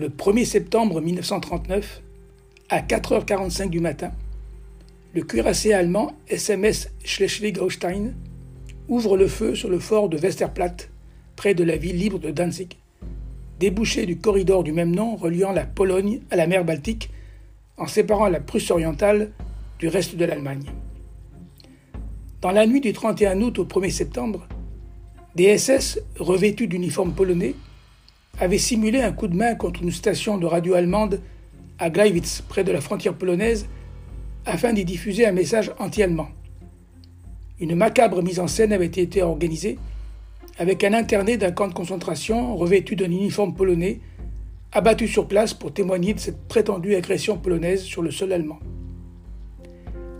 le 1er septembre 1939, à 4h45 du matin, le cuirassé allemand SMS Schleswig-Holstein ouvre le feu sur le fort de Westerplatte, près de la ville libre de Danzig, débouché du corridor du même nom reliant la Pologne à la mer Baltique, en séparant la Prusse orientale du reste de l'Allemagne. Dans la nuit du 31 août au 1er septembre, des SS revêtus d'uniformes polonais avaient simulé un coup de main contre une station de radio allemande à Gleiwitz, près de la frontière polonaise, afin d'y diffuser un message anti-allemand. Une macabre mise en scène avait été organisée avec un interné d'un camp de concentration revêtu d'un uniforme polonais, abattu sur place pour témoigner de cette prétendue agression polonaise sur le sol allemand.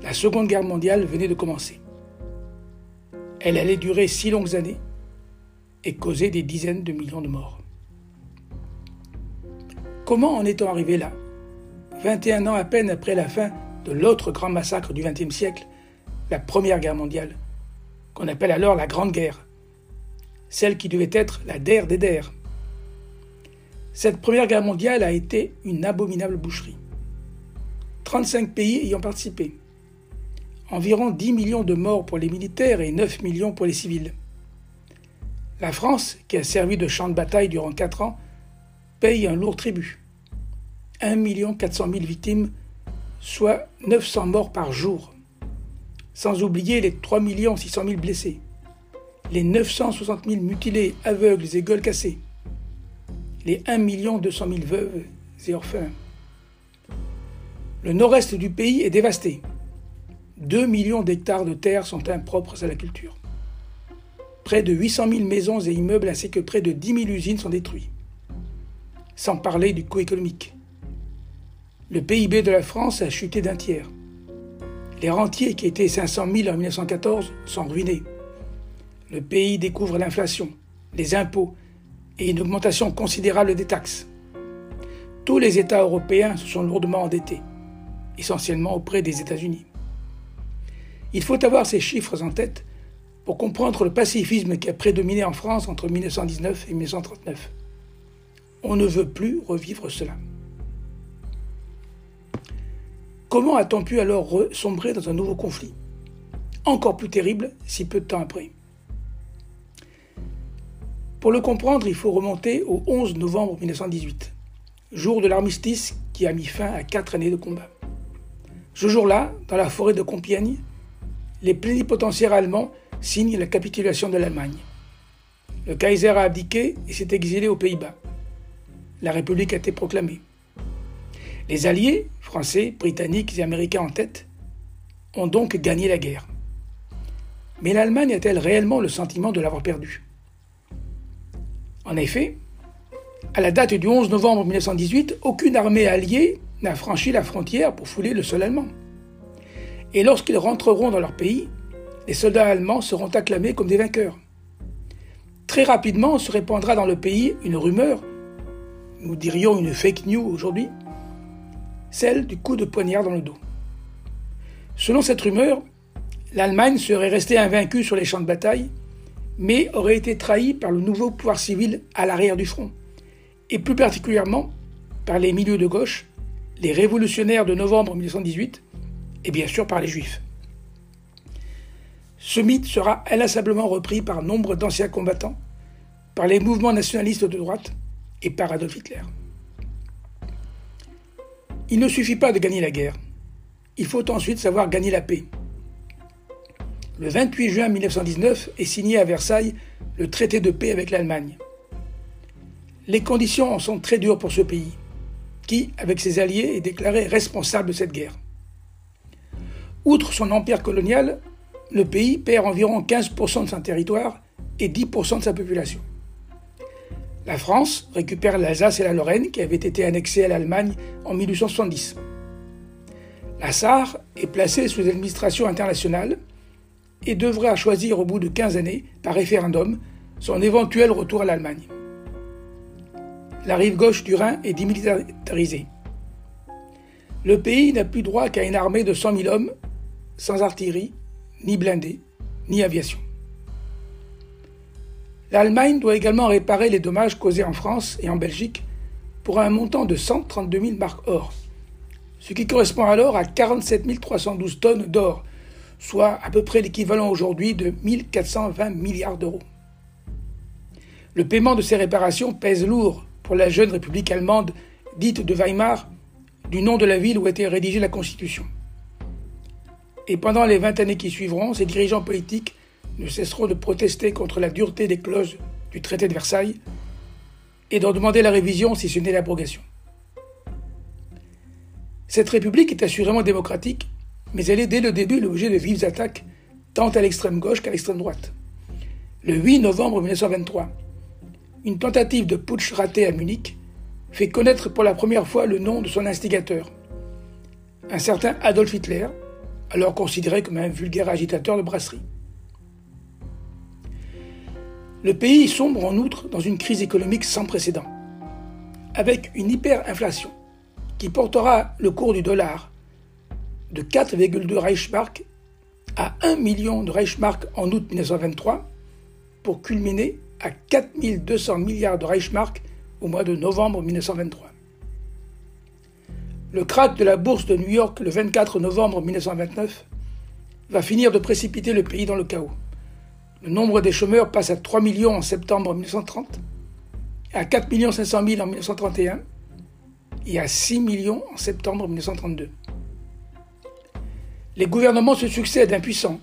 La Seconde Guerre mondiale venait de commencer. Elle allait durer six longues années et causer des dizaines de millions de morts. Comment en est-on arrivé là? 21 ans à peine après la fin de l'autre grand massacre du XXe siècle, la Première Guerre mondiale, qu'on appelle alors la Grande Guerre, celle qui devait être la der des der. Cette Première Guerre mondiale a été une abominable boucherie. 35 pays ayant participé. Environ 10 millions de morts pour les militaires et 9 millions pour les civils. La France, qui a servi de champ de bataille durant 4 ans, paye un lourd tribut. 1 400 000 victimes, soit 900 morts par jour, sans oublier les 3 600 000 blessés, les 960 000 mutilés, aveugles et gueules cassées, les 1 200 000 veuves et orphelins. Le nord-est du pays est dévasté. 2 millions d'hectares de terre sont impropres à la culture. Près de 800 000 maisons et immeubles ainsi que près de 10 000 usines sont détruits. Sans parler du coût économique. Le PIB de la France a chuté d'un tiers. Les rentiers qui étaient 500 000 en 1914 sont ruinés. Le pays découvre l'inflation, les impôts et une augmentation considérable des taxes. Tous les États européens se sont lourdement endettés, essentiellement auprès des États-Unis. Il faut avoir ces chiffres en tête pour comprendre le pacifisme qui a prédominé en France entre 1919 et 1939. On ne veut plus revivre cela. Comment a-t-on pu alors sombrer dans un nouveau conflit? Encore plus terrible si peu de temps après. Pour le comprendre, il faut remonter au 11 novembre 1918, jour de l'armistice qui a mis fin à quatre années de combat. Ce jour-là, dans la forêt de Compiègne, les plénipotentiaires allemands signe la capitulation de l'Allemagne. Le Kaiser a abdiqué et s'est exilé aux Pays-Bas. La République a été proclamée. Les Alliés, Français, Britanniques et Américains en tête, ont donc gagné la guerre. Mais l'Allemagne a-t-elle réellement le sentiment de l'avoir perdue? En effet, à la date du 11 novembre 1918, aucune armée alliée n'a franchi la frontière pour fouler le sol allemand. Et lorsqu'ils rentreront dans leur pays, les soldats allemands seront acclamés comme des vainqueurs. Très rapidement se répandra dans le pays une rumeur, nous dirions une fake news aujourd'hui, celle du coup de poignard dans le dos. Selon cette rumeur, l'Allemagne serait restée invaincue sur les champs de bataille, mais aurait été trahie par le nouveau pouvoir civil à l'arrière du front, et plus particulièrement par les milieux de gauche, les révolutionnaires de novembre 1918, et bien sûr par les juifs. Ce mythe sera inlassablement repris par nombre d'anciens combattants, par les mouvements nationalistes de droite et par Adolf Hitler. Il ne suffit pas de gagner la guerre, il faut ensuite savoir gagner la paix. Le 28 juin 1919 est signé à Versailles le traité de paix avec l'Allemagne. Les conditions en sont très dures pour ce pays, qui, avec ses alliés, est déclaré responsable de cette guerre. Outre son empire colonial, le pays perd environ 15% de son territoire et 10% de sa population. La France récupère l'Alsace et la Lorraine qui avaient été annexées à l'Allemagne en 1870. La Sarre est placée sous administration internationale et devra choisir au bout de 15 années, par référendum, son éventuel retour à l'Allemagne. La rive gauche du Rhin est démilitarisée. Le pays n'a plus droit qu'à une armée de 100 000 hommes, sans artillerie, ni blindés, ni aviation. L'Allemagne doit également réparer les dommages causés en France et en Belgique pour un montant de 132 000 marques or, ce qui correspond alors à 47 312 tonnes d'or, soit à peu près l'équivalent aujourd'hui de 1420 milliards d'euros. Le paiement de ces réparations pèse lourd pour la jeune République allemande dite de Weimar, du nom de la ville où été rédigée la Constitution. Et pendant les 20 années qui suivront, ces dirigeants politiques ne cesseront de protester contre la dureté des clauses du traité de Versailles et d'en demander la révision si ce n'est l'abrogation. Cette République est assurément démocratique, mais elle est dès le début l'objet de vives attaques, tant à l'extrême gauche qu'à l'extrême droite. Le 8 novembre 1923, une tentative de putsch ratée à Munich fait connaître pour la première fois le nom de son instigateur, un certain Adolf Hitler, alors considéré comme un vulgaire agitateur de brasserie. Le pays sombre en outre dans une crise économique sans précédent, avec une hyperinflation qui portera le cours du dollar de 4,2 Reichsmark à 1 million de Reichsmark en août 1923 pour culminer à 4200 milliards de Reichsmark au mois de novembre 1923. Le krach de la bourse de New York le 24 novembre 1929 va finir de précipiter le pays dans le chaos. Le nombre des chômeurs passe à 3 millions en septembre 1930, à 4 500 000 en 1931 et à 6 millions en septembre 1932. Les gouvernements se succèdent impuissants.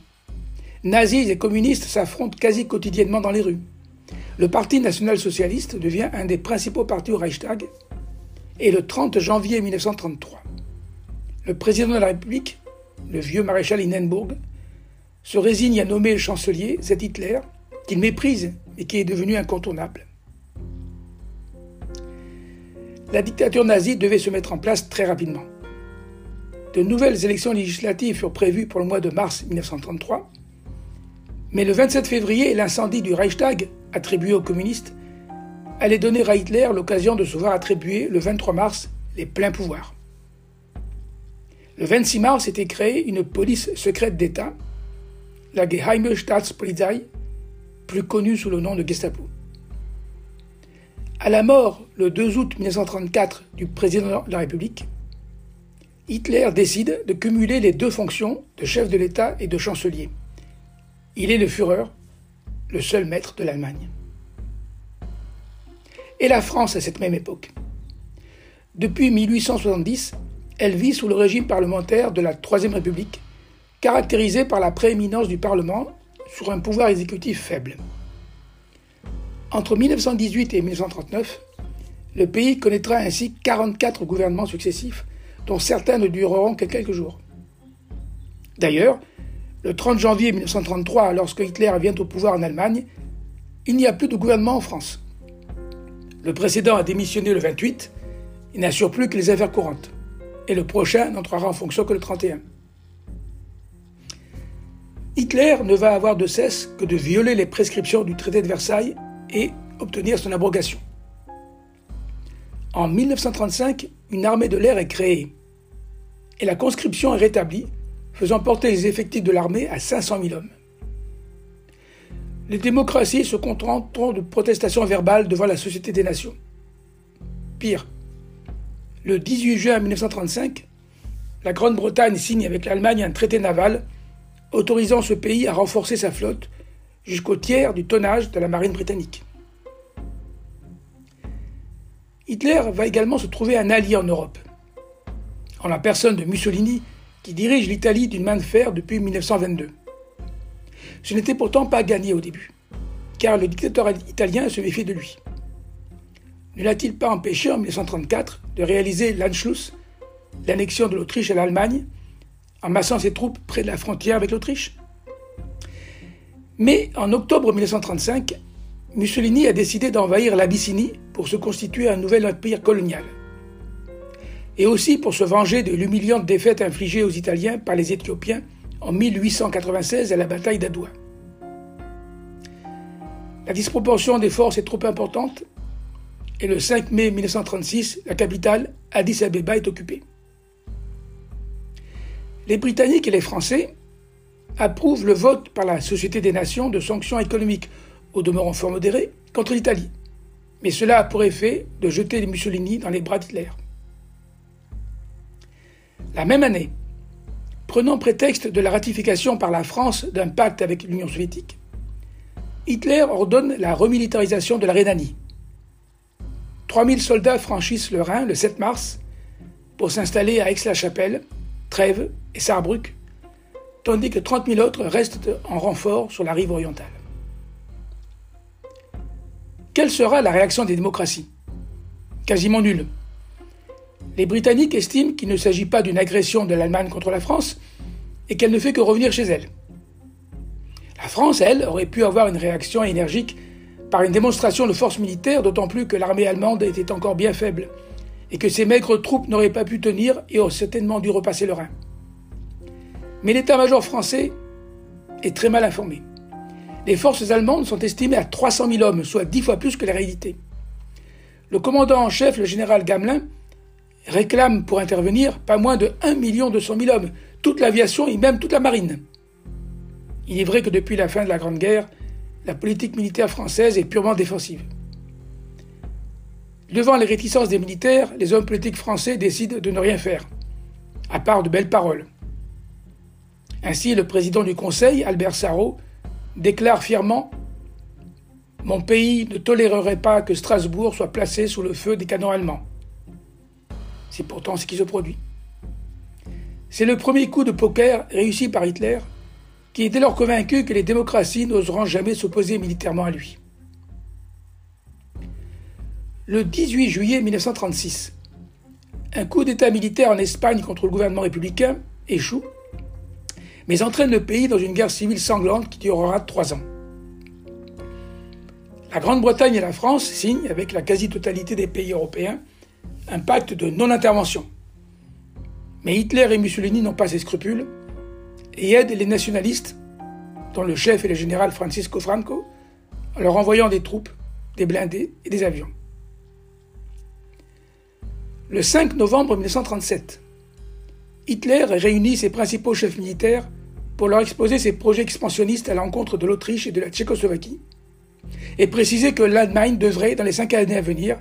Nazis et communistes s'affrontent quasi quotidiennement dans les rues. Le Parti national-socialiste devient un des principaux partis au Reichstag et le 30 janvier 1933, le président de la République, le vieux maréchal Hindenburg, se résigne à nommer le chancelier, cet Hitler, qu'il méprise et qui est devenu incontournable. La dictature nazie devait se mettre en place très rapidement. De nouvelles élections législatives furent prévues pour le mois de mars 1933, mais le 27 février, l'incendie du Reichstag, attribué aux communistes, allait donner à Hitler l'occasion de se voir attribuer le 23 mars les pleins pouvoirs. Le 26 mars était créée une police secrète d'État la Geheime Staatspolizei, plus connue sous le nom de Gestapo. À la mort, le 2 août 1934, du président de la République, Hitler décide de cumuler les deux fonctions de chef de l'État et de chancelier. Il est le Führer, le seul maître de l'Allemagne. Et la France à cette même époque. Depuis 1870, elle vit sous le régime parlementaire de la Troisième République caractérisée par la prééminence du Parlement sur un pouvoir exécutif faible. Entre 1918 et 1939, le pays connaîtra ainsi 44 gouvernements successifs, dont certains ne dureront que quelques jours. D'ailleurs, le 30 janvier 1933, lorsque Hitler vient au pouvoir en Allemagne, il n'y a plus de gouvernement en France. Le précédent a démissionné le 28, il n'assure plus que les affaires courantes, et le prochain n'entrera en fonction que le 31. Hitler ne va avoir de cesse que de violer les prescriptions du traité de Versailles et obtenir son abrogation. En 1935, une armée de l'air est créée et la conscription est rétablie, faisant porter les effectifs de l'armée à 500 000 hommes. Les démocraties se contenteront de protestations verbales devant la Société des Nations. Pire, le 18 juin 1935, la Grande-Bretagne signe avec l'Allemagne un traité naval autorisant ce pays à renforcer sa flotte jusqu'au tiers du tonnage de la marine britannique. Hitler va également se trouver un allié en Europe, en la personne de Mussolini, qui dirige l'Italie d'une main de fer depuis 1922. Ce n'était pourtant pas gagné au début, car le dictateur italien se méfiait de lui. Ne l'a-t-il pas empêché en 1934 de réaliser l'Anschluss, l'annexion de l'Autriche à l'Allemagne, en massant ses troupes près de la frontière avec l'Autriche. Mais en octobre 1935, Mussolini a décidé d'envahir l'Abyssinie pour se constituer un nouvel empire colonial. Et aussi pour se venger de l'humiliante défaite infligée aux Italiens par les Éthiopiens en 1896 à la bataille d'Adoua. La disproportion des forces est trop importante et le 5 mai 1936, la capitale, Addis Abeba, est occupée les Britanniques et les Français approuvent le vote par la Société des Nations de sanctions économiques, au demeurant fort modérées, contre l'Italie, mais cela a pour effet de jeter les Mussolini dans les bras d'Hitler. La même année, prenant prétexte de la ratification par la France d'un pacte avec l'Union soviétique, Hitler ordonne la remilitarisation de la Rhénanie. 3000 soldats franchissent le Rhin le 7 mars pour s'installer à Aix-la-Chapelle, Trèves et Saarbrück, tandis que 30 000 autres restent en renfort sur la rive orientale. Quelle sera la réaction des démocraties? Quasiment nulle. Les Britanniques estiment qu'il ne s'agit pas d'une agression de l'Allemagne contre la France et qu'elle ne fait que revenir chez elle. La France, elle, aurait pu avoir une réaction énergique par une démonstration de force militaire, d'autant plus que l'armée allemande était encore bien faible et que ses maigres troupes n'auraient pas pu tenir et auraient certainement dû repasser le Rhin. Mais l'état-major français est très mal informé les forces allemandes sont estimées à 300 000 hommes, soit dix fois plus que la réalité. Le commandant en chef, le général Gamelin, réclame pour intervenir pas moins de 1 200 000 hommes, toute l'aviation et même toute la marine. Il est vrai que depuis la fin de la Grande Guerre, la politique militaire française est purement défensive. Devant les réticences des militaires, les hommes politiques français décident de ne rien faire, à part de belles paroles. Ainsi, le président du Conseil, Albert Sarrault, déclare fièrement Mon pays ne tolérerait pas que Strasbourg soit placé sous le feu des canons allemands. C'est pourtant ce qui se produit. C'est le premier coup de poker réussi par Hitler, qui est dès lors convaincu que les démocraties n'oseront jamais s'opposer militairement à lui. Le 18 juillet 1936, un coup d'État militaire en Espagne contre le gouvernement républicain échoue mais entraîne le pays dans une guerre civile sanglante qui durera trois ans. La Grande-Bretagne et la France signent, avec la quasi-totalité des pays européens, un pacte de non-intervention. Mais Hitler et Mussolini n'ont pas ces scrupules et aident les nationalistes, dont le chef est le général Francisco Franco, en leur envoyant des troupes, des blindés et des avions. Le 5 novembre 1937, Hitler réunit ses principaux chefs militaires pour leur exposer ses projets expansionnistes à l'encontre de l'Autriche et de la Tchécoslovaquie, et préciser que l'Allemagne devrait, dans les cinq années à venir,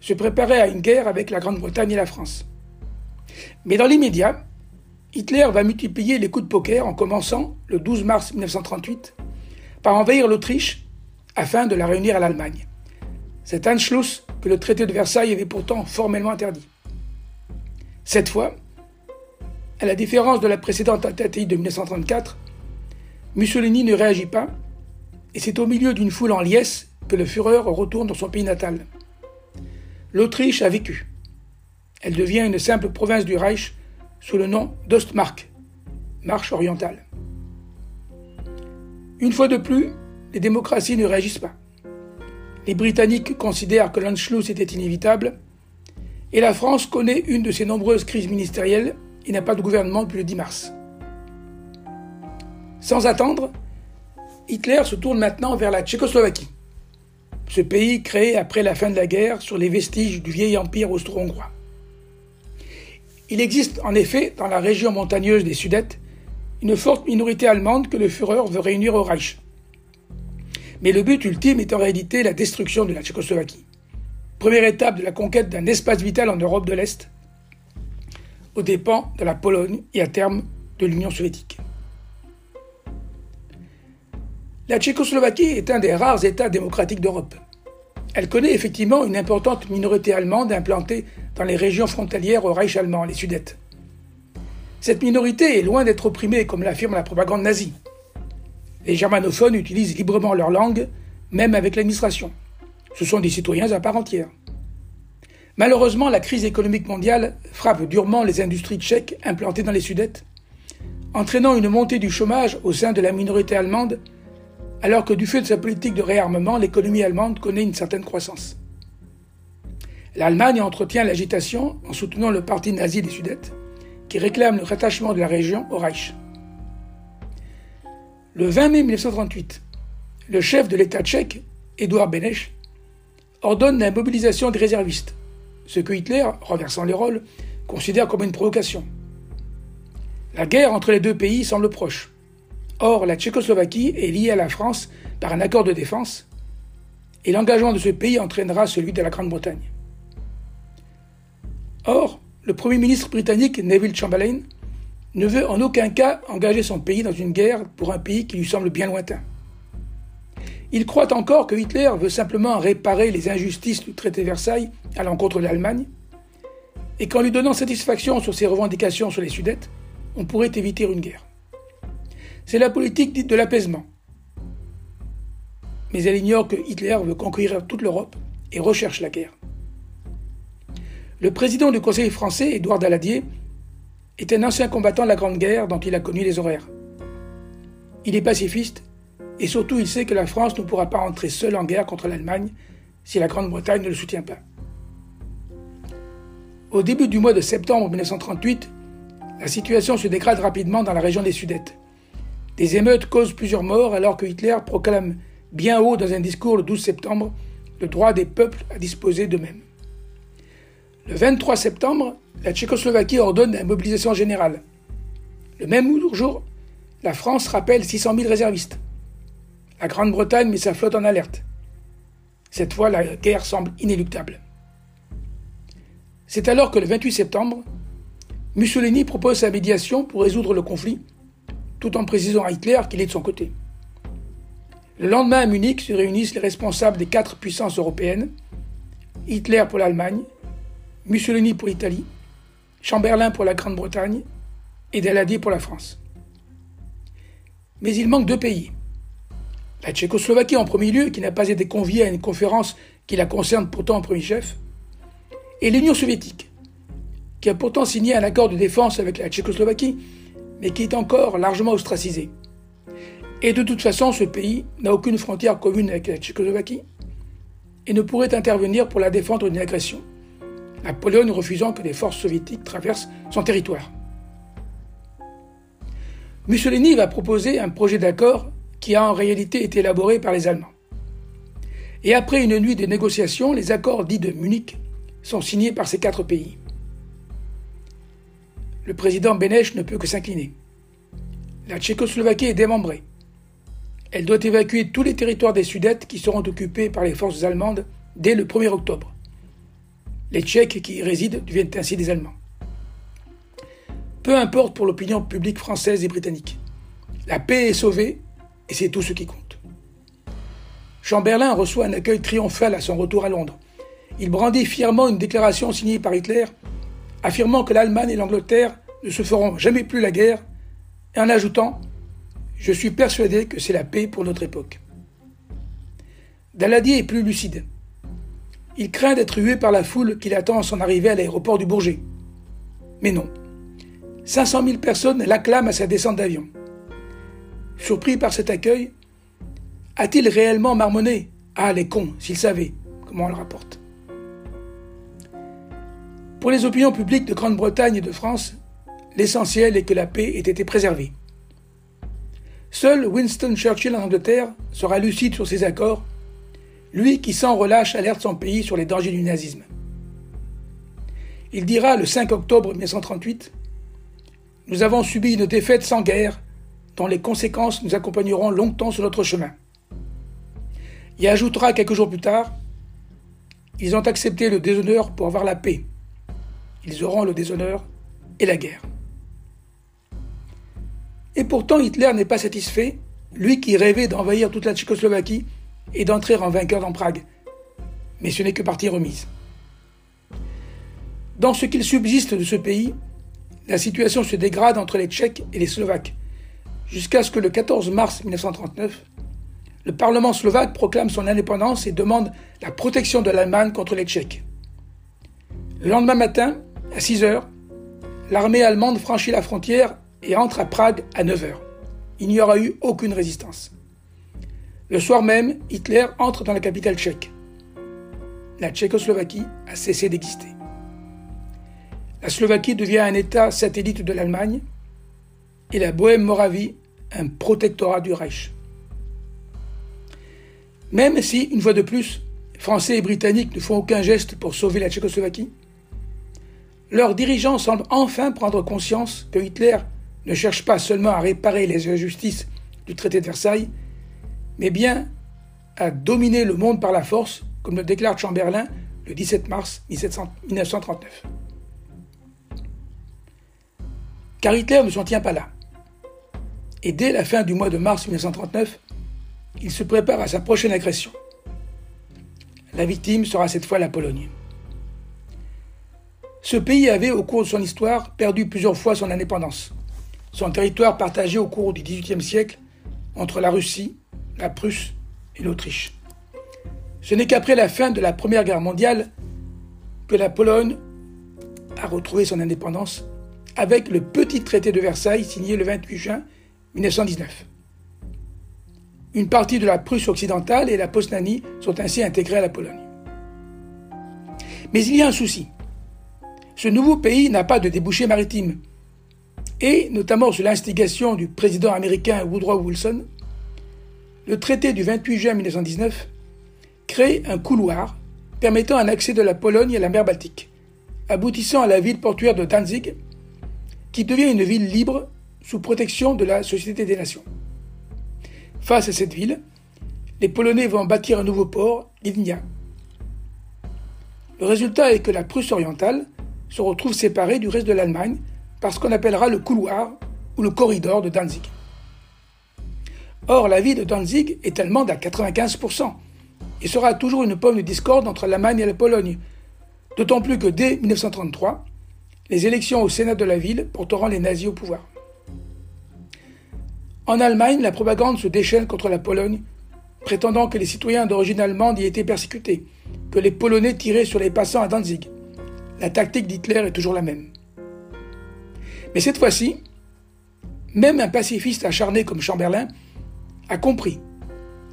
se préparer à une guerre avec la Grande-Bretagne et la France. Mais dans l'immédiat, Hitler va multiplier les coups de poker en commençant, le 12 mars 1938, par envahir l'Autriche afin de la réunir à l'Allemagne. C'est Anschluss que le traité de Versailles avait pourtant formellement interdit. Cette fois, à la différence de la précédente tentative de 1934, Mussolini ne réagit pas, et c'est au milieu d'une foule en liesse que le Führer retourne dans son pays natal. L'Autriche a vécu. Elle devient une simple province du Reich sous le nom d'Ostmark, marche orientale. Une fois de plus, les démocraties ne réagissent pas. Les Britanniques considèrent que l'Anschluss était inévitable, et la France connaît une de ses nombreuses crises ministérielles il n'y a pas de gouvernement depuis le 10 mars. Sans attendre, Hitler se tourne maintenant vers la Tchécoslovaquie, ce pays créé après la fin de la guerre sur les vestiges du vieil empire austro-hongrois. Il existe en effet dans la région montagneuse des Sudètes une forte minorité allemande que le Führer veut réunir au Reich. Mais le but ultime est en réalité la destruction de la Tchécoslovaquie. Première étape de la conquête d'un espace vital en Europe de l'Est, aux dépens de la Pologne et à terme de l'Union soviétique. La Tchécoslovaquie est un des rares États démocratiques d'Europe. Elle connaît effectivement une importante minorité allemande implantée dans les régions frontalières au Reich allemand, les Sudètes. Cette minorité est loin d'être opprimée comme l'affirme la propagande nazie. Les germanophones utilisent librement leur langue, même avec l'administration. Ce sont des citoyens à part entière. Malheureusement, la crise économique mondiale frappe durement les industries tchèques implantées dans les Sudètes, entraînant une montée du chômage au sein de la minorité allemande, alors que du fait de sa politique de réarmement, l'économie allemande connaît une certaine croissance. L'Allemagne entretient l'agitation en soutenant le parti nazi des Sudètes, qui réclame le rattachement de la région au Reich. Le 20 mai 1938, le chef de l'État tchèque, Édouard Beneš, ordonne la mobilisation des réservistes, ce que Hitler, renversant les rôles, considère comme une provocation. La guerre entre les deux pays semble proche. Or, la Tchécoslovaquie est liée à la France par un accord de défense, et l'engagement de ce pays entraînera celui de la Grande-Bretagne. Or, le Premier ministre britannique Neville Chamberlain ne veut en aucun cas engager son pays dans une guerre pour un pays qui lui semble bien lointain. Il croit encore que Hitler veut simplement réparer les injustices du traité de Versailles à l'encontre de l'Allemagne, et qu'en lui donnant satisfaction sur ses revendications sur les Sudètes, on pourrait éviter une guerre. C'est la politique dite de l'apaisement. Mais elle ignore que Hitler veut conquérir toute l'Europe et recherche la guerre. Le président du Conseil français, Édouard Daladier, est un ancien combattant de la Grande Guerre dont il a connu les horaires. Il est pacifiste et surtout il sait que la France ne pourra pas entrer seule en guerre contre l'Allemagne si la Grande-Bretagne ne le soutient pas. Au début du mois de septembre 1938, la situation se dégrade rapidement dans la région des Sudètes. Des émeutes causent plusieurs morts alors que Hitler proclame bien haut dans un discours le 12 septembre le droit des peuples à disposer d'eux-mêmes. Le 23 septembre, la Tchécoslovaquie ordonne la mobilisation générale. Le même jour, la France rappelle 600 000 réservistes. La Grande-Bretagne met sa flotte en alerte. Cette fois, la guerre semble inéluctable. C'est alors que le 28 septembre, Mussolini propose sa médiation pour résoudre le conflit, tout en précisant à Hitler qu'il est de son côté. Le lendemain à Munich se réunissent les responsables des quatre puissances européennes, Hitler pour l'Allemagne, Mussolini pour l'Italie, Chamberlain pour la Grande-Bretagne et Daladier pour la France. Mais il manque deux pays. La Tchécoslovaquie en premier lieu, qui n'a pas été conviée à une conférence qui la concerne pourtant en premier chef, et l'Union soviétique, qui a pourtant signé un accord de défense avec la Tchécoslovaquie, mais qui est encore largement ostracisé. Et de toute façon, ce pays n'a aucune frontière commune avec la Tchécoslovaquie et ne pourrait intervenir pour la défendre d'une agression. La Pologne refusant que les forces soviétiques traversent son territoire. Mussolini va proposer un projet d'accord qui a en réalité été élaboré par les Allemands. Et après une nuit de négociations, les accords dits de Munich sont signés par ces quatre pays. Le président Beneš ne peut que s'incliner. La Tchécoslovaquie est démembrée. Elle doit évacuer tous les territoires des Sudètes qui seront occupés par les forces allemandes dès le 1er octobre. Les Tchèques qui y résident deviennent ainsi des Allemands. Peu importe pour l'opinion publique française et britannique. La paix est sauvée et c'est tout ce qui compte. Chamberlain reçoit un accueil triomphal à son retour à Londres. Il brandit fièrement une déclaration signée par Hitler, affirmant que l'Allemagne et l'Angleterre ne se feront jamais plus la guerre, et en ajoutant Je suis persuadé que c'est la paix pour notre époque. Daladier est plus lucide. Il craint d'être hué par la foule qui l'attend à son arrivée à l'aéroport du Bourget. Mais non. 500 000 personnes l'acclament à sa descente d'avion. Surpris par cet accueil, a-t-il réellement marmonné? Ah, les cons, s'ils savaient comment on le rapporte. Pour les opinions publiques de Grande-Bretagne et de France, l'essentiel est que la paix ait été préservée. Seul Winston Churchill en Angleterre sera lucide sur ces accords lui qui sans relâche alerte son pays sur les dangers du nazisme. Il dira le 5 octobre 1938 Nous avons subi une défaite sans guerre, dont les conséquences nous accompagneront longtemps sur notre chemin. Il ajoutera quelques jours plus tard Ils ont accepté le déshonneur pour avoir la paix. Ils auront le déshonneur et la guerre. Et pourtant, Hitler n'est pas satisfait, lui qui rêvait d'envahir toute la Tchécoslovaquie et d'entrer en vainqueur dans Prague. Mais ce n'est que partie remise. Dans ce qu'il subsiste de ce pays, la situation se dégrade entre les Tchèques et les Slovaques, jusqu'à ce que le 14 mars 1939, le Parlement slovaque proclame son indépendance et demande la protection de l'Allemagne contre les Tchèques. Le lendemain matin, à 6 heures, l'armée allemande franchit la frontière et entre à Prague à 9 heures. Il n'y aura eu aucune résistance. Le soir même, Hitler entre dans la capitale tchèque. La Tchécoslovaquie a cessé d'exister. La Slovaquie devient un État satellite de l'Allemagne et la Bohème-Moravie un protectorat du Reich. Même si, une fois de plus, Français et Britanniques ne font aucun geste pour sauver la Tchécoslovaquie, leurs dirigeants semblent enfin prendre conscience que Hitler ne cherche pas seulement à réparer les injustices du traité de Versailles, mais bien à dominer le monde par la force, comme le déclare Chamberlain le 17 mars 1939. Car Hitler ne s'en tient pas là. Et dès la fin du mois de mars 1939, il se prépare à sa prochaine agression. La victime sera cette fois la Pologne. Ce pays avait, au cours de son histoire, perdu plusieurs fois son indépendance. Son territoire partagé au cours du XVIIIe siècle entre la Russie, la Prusse et l'Autriche. Ce n'est qu'après la fin de la Première Guerre mondiale que la Pologne a retrouvé son indépendance avec le petit traité de Versailles signé le 28 juin 1919. Une partie de la Prusse occidentale et la Posnanie sont ainsi intégrées à la Pologne. Mais il y a un souci. Ce nouveau pays n'a pas de débouché maritime. Et, notamment sous l'instigation du président américain Woodrow Wilson, le traité du 28 juin 1919 crée un couloir permettant un accès de la Pologne à la mer Baltique, aboutissant à la ville portuaire de Danzig, qui devient une ville libre sous protection de la Société des Nations. Face à cette ville, les Polonais vont bâtir un nouveau port, Gdynia. Le résultat est que la Prusse orientale se retrouve séparée du reste de l'Allemagne par ce qu'on appellera le couloir ou le corridor de Danzig. Or, la ville de Danzig est allemande à 95%, et sera toujours une pomme de discorde entre l'Allemagne et la Pologne, d'autant plus que dès 1933, les élections au Sénat de la ville porteront les nazis au pouvoir. En Allemagne, la propagande se déchaîne contre la Pologne, prétendant que les citoyens d'origine allemande y étaient persécutés, que les Polonais tiraient sur les passants à Danzig. La tactique d'Hitler est toujours la même. Mais cette fois-ci, même un pacifiste acharné comme Chamberlain a compris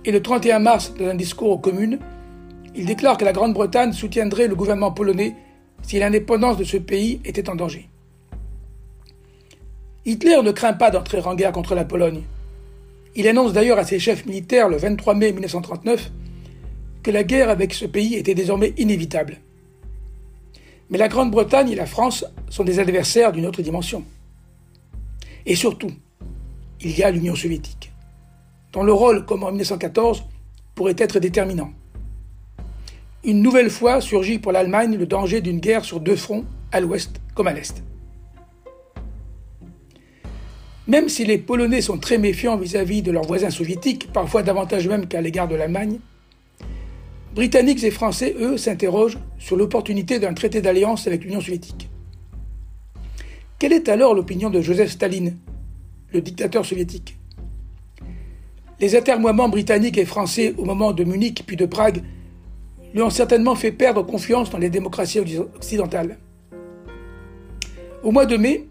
et le 31 mars, dans un discours aux communes, il déclare que la Grande-Bretagne soutiendrait le gouvernement polonais si l'indépendance de ce pays était en danger. Hitler ne craint pas d'entrer en guerre contre la Pologne. Il annonce d'ailleurs à ses chefs militaires le 23 mai 1939 que la guerre avec ce pays était désormais inévitable. Mais la Grande-Bretagne et la France sont des adversaires d'une autre dimension. Et surtout, il y a l'Union soviétique dont le rôle, comme en 1914, pourrait être déterminant. Une nouvelle fois surgit pour l'Allemagne le danger d'une guerre sur deux fronts, à l'ouest comme à l'est. Même si les Polonais sont très méfiants vis-à-vis de leurs voisins soviétiques, parfois davantage même qu'à l'égard de l'Allemagne, Britanniques et Français, eux, s'interrogent sur l'opportunité d'un traité d'alliance avec l'Union soviétique. Quelle est alors l'opinion de Joseph Staline, le dictateur soviétique? Les atermoiements britanniques et français au moment de Munich puis de Prague lui ont certainement fait perdre confiance dans les démocraties occidentales. Au mois de mai,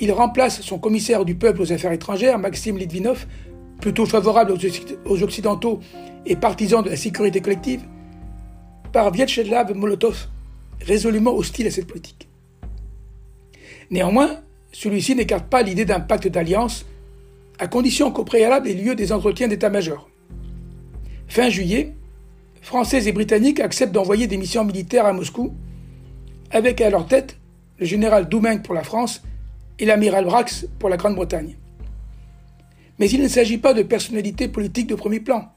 il remplace son commissaire du peuple aux affaires étrangères, Maxime Litvinov, plutôt favorable aux Occidentaux et partisan de la sécurité collective, par Vyacheslav Molotov, résolument hostile à cette politique. Néanmoins, celui-ci n'écarte pas l'idée d'un pacte d'alliance à condition qu'au préalable ait lieu des entretiens d'état-major. Fin juillet, Français et Britanniques acceptent d'envoyer des missions militaires à Moscou, avec à leur tête le général Domingue pour la France et l'amiral Brax pour la Grande-Bretagne. Mais il ne s'agit pas de personnalités politiques de premier plan.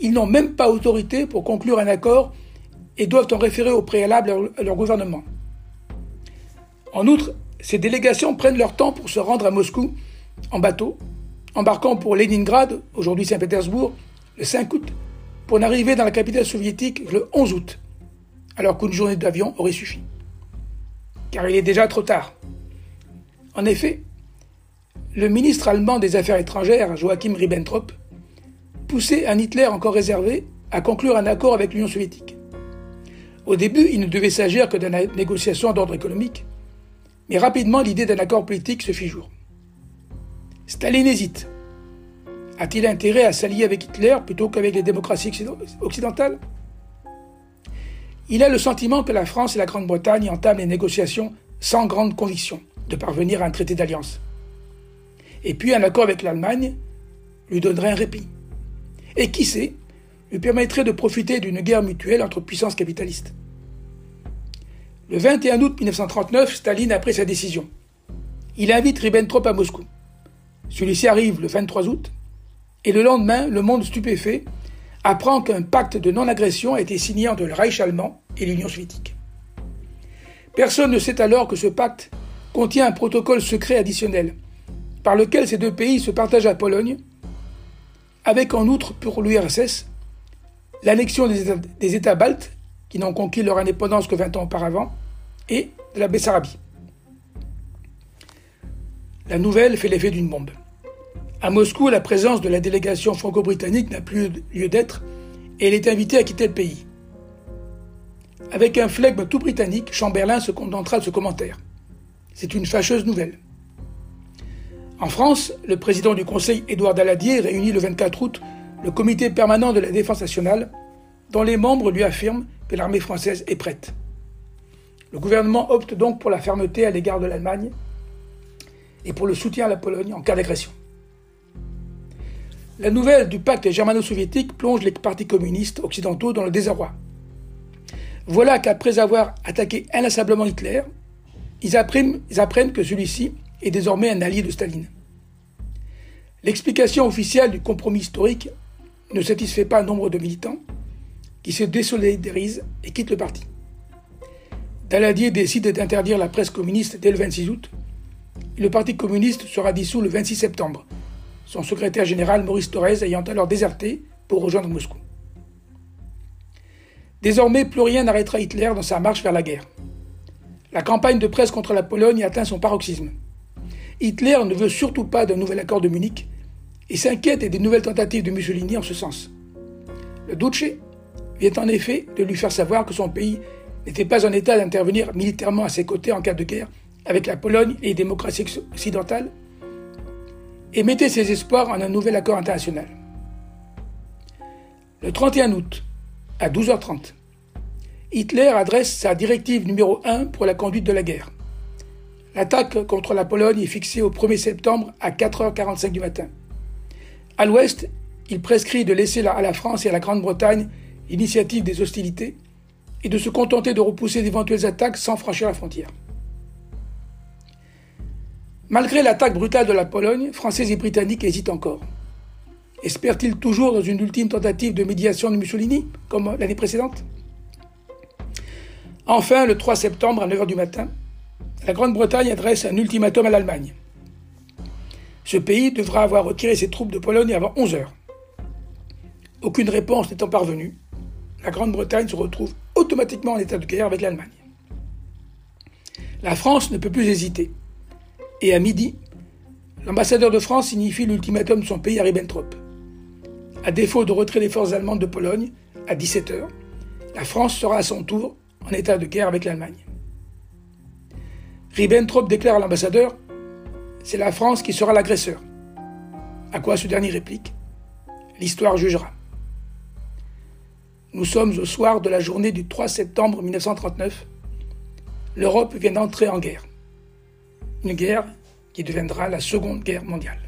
Ils n'ont même pas autorité pour conclure un accord et doivent en référer au préalable à leur gouvernement. En outre, ces délégations prennent leur temps pour se rendre à Moscou en bateau embarquant pour Leningrad, aujourd'hui Saint-Pétersbourg, le 5 août, pour n'arriver dans la capitale soviétique le 11 août, alors qu'une journée d'avion aurait suffi. Car il est déjà trop tard. En effet, le ministre allemand des Affaires étrangères, Joachim Ribbentrop, poussait un Hitler encore réservé à conclure un accord avec l'Union soviétique. Au début, il ne devait s'agir que d'une négociation d'ordre économique, mais rapidement l'idée d'un accord politique se fit jour. Staline hésite. A-t-il intérêt à s'allier avec Hitler plutôt qu'avec les démocraties occidentales? Il a le sentiment que la France et la Grande-Bretagne entament les négociations sans grande conviction de parvenir à un traité d'alliance. Et puis un accord avec l'Allemagne lui donnerait un répit. Et qui sait, lui permettrait de profiter d'une guerre mutuelle entre puissances capitalistes. Le 21 août 1939, Staline a pris sa décision. Il invite Ribbentrop à Moscou. Celui-ci arrive le 23 août, et le lendemain, le monde stupéfait apprend qu'un pacte de non-agression a été signé entre le Reich allemand et l'Union soviétique. Personne ne sait alors que ce pacte contient un protocole secret additionnel par lequel ces deux pays se partagent la Pologne, avec en outre pour l'URSS l'annexion des États, des États baltes, qui n'ont conquis leur indépendance que 20 ans auparavant, et de la Bessarabie. La nouvelle fait l'effet d'une bombe. À Moscou, la présence de la délégation franco-britannique n'a plus lieu d'être et elle est invitée à quitter le pays. Avec un flegme tout britannique, Chamberlain se contentera de ce commentaire. C'est une fâcheuse nouvelle. En France, le président du Conseil, Édouard Daladier, réunit le 24 août le comité permanent de la défense nationale, dont les membres lui affirment que l'armée française est prête. Le gouvernement opte donc pour la fermeté à l'égard de l'Allemagne et pour le soutien à la Pologne en cas d'agression. La nouvelle du pacte germano-soviétique plonge les partis communistes occidentaux dans le désarroi. Voilà qu'après avoir attaqué inlassablement Hitler, ils apprennent, que celui-ci est désormais un allié de Staline. L'explication officielle du compromis historique ne satisfait pas un nombre de militants qui se désolidarisent et quittent le parti. Daladier décide d'interdire la presse communiste dès le 26 août. Le Parti communiste sera dissous le 26 septembre, son secrétaire général Maurice Thorez ayant alors déserté pour rejoindre Moscou. Désormais, plus rien n'arrêtera Hitler dans sa marche vers la guerre. La campagne de presse contre la Pologne atteint son paroxysme. Hitler ne veut surtout pas d'un nouvel accord de Munich et s'inquiète des nouvelles tentatives de Mussolini en ce sens. Le Duce vient en effet de lui faire savoir que son pays n'était pas en état d'intervenir militairement à ses côtés en cas de guerre avec la Pologne et les démocraties occidentales et mettait ses espoirs en un nouvel accord international. Le 31 août, à 12h30, Hitler adresse sa directive numéro 1 pour la conduite de la guerre. L'attaque contre la Pologne est fixée au 1er septembre à 4h45 du matin. À l'ouest, il prescrit de laisser à la France et à la Grande-Bretagne l'initiative des hostilités et de se contenter de repousser d'éventuelles attaques sans franchir la frontière. Malgré l'attaque brutale de la Pologne, Français et Britanniques hésitent encore. Espèrent-ils toujours dans une ultime tentative de médiation de Mussolini, comme l'année précédente? Enfin, le 3 septembre à 9h du matin, la Grande-Bretagne adresse un ultimatum à l'Allemagne. Ce pays devra avoir retiré ses troupes de Pologne avant 11 heures. Aucune réponse n'étant parvenue, la Grande-Bretagne se retrouve automatiquement en état de guerre avec l'Allemagne. La France ne peut plus hésiter. Et à midi, l'ambassadeur de France signifie l'ultimatum de son pays à Ribbentrop. À défaut de retrait des forces allemandes de Pologne, à 17h, la France sera à son tour en état de guerre avec l'Allemagne. Ribbentrop déclare à l'ambassadeur C'est la France qui sera l'agresseur. À quoi ce dernier réplique L'histoire jugera. Nous sommes au soir de la journée du 3 septembre 1939. L'Europe vient d'entrer en guerre. Guerre qui deviendra la Seconde Guerre mondiale.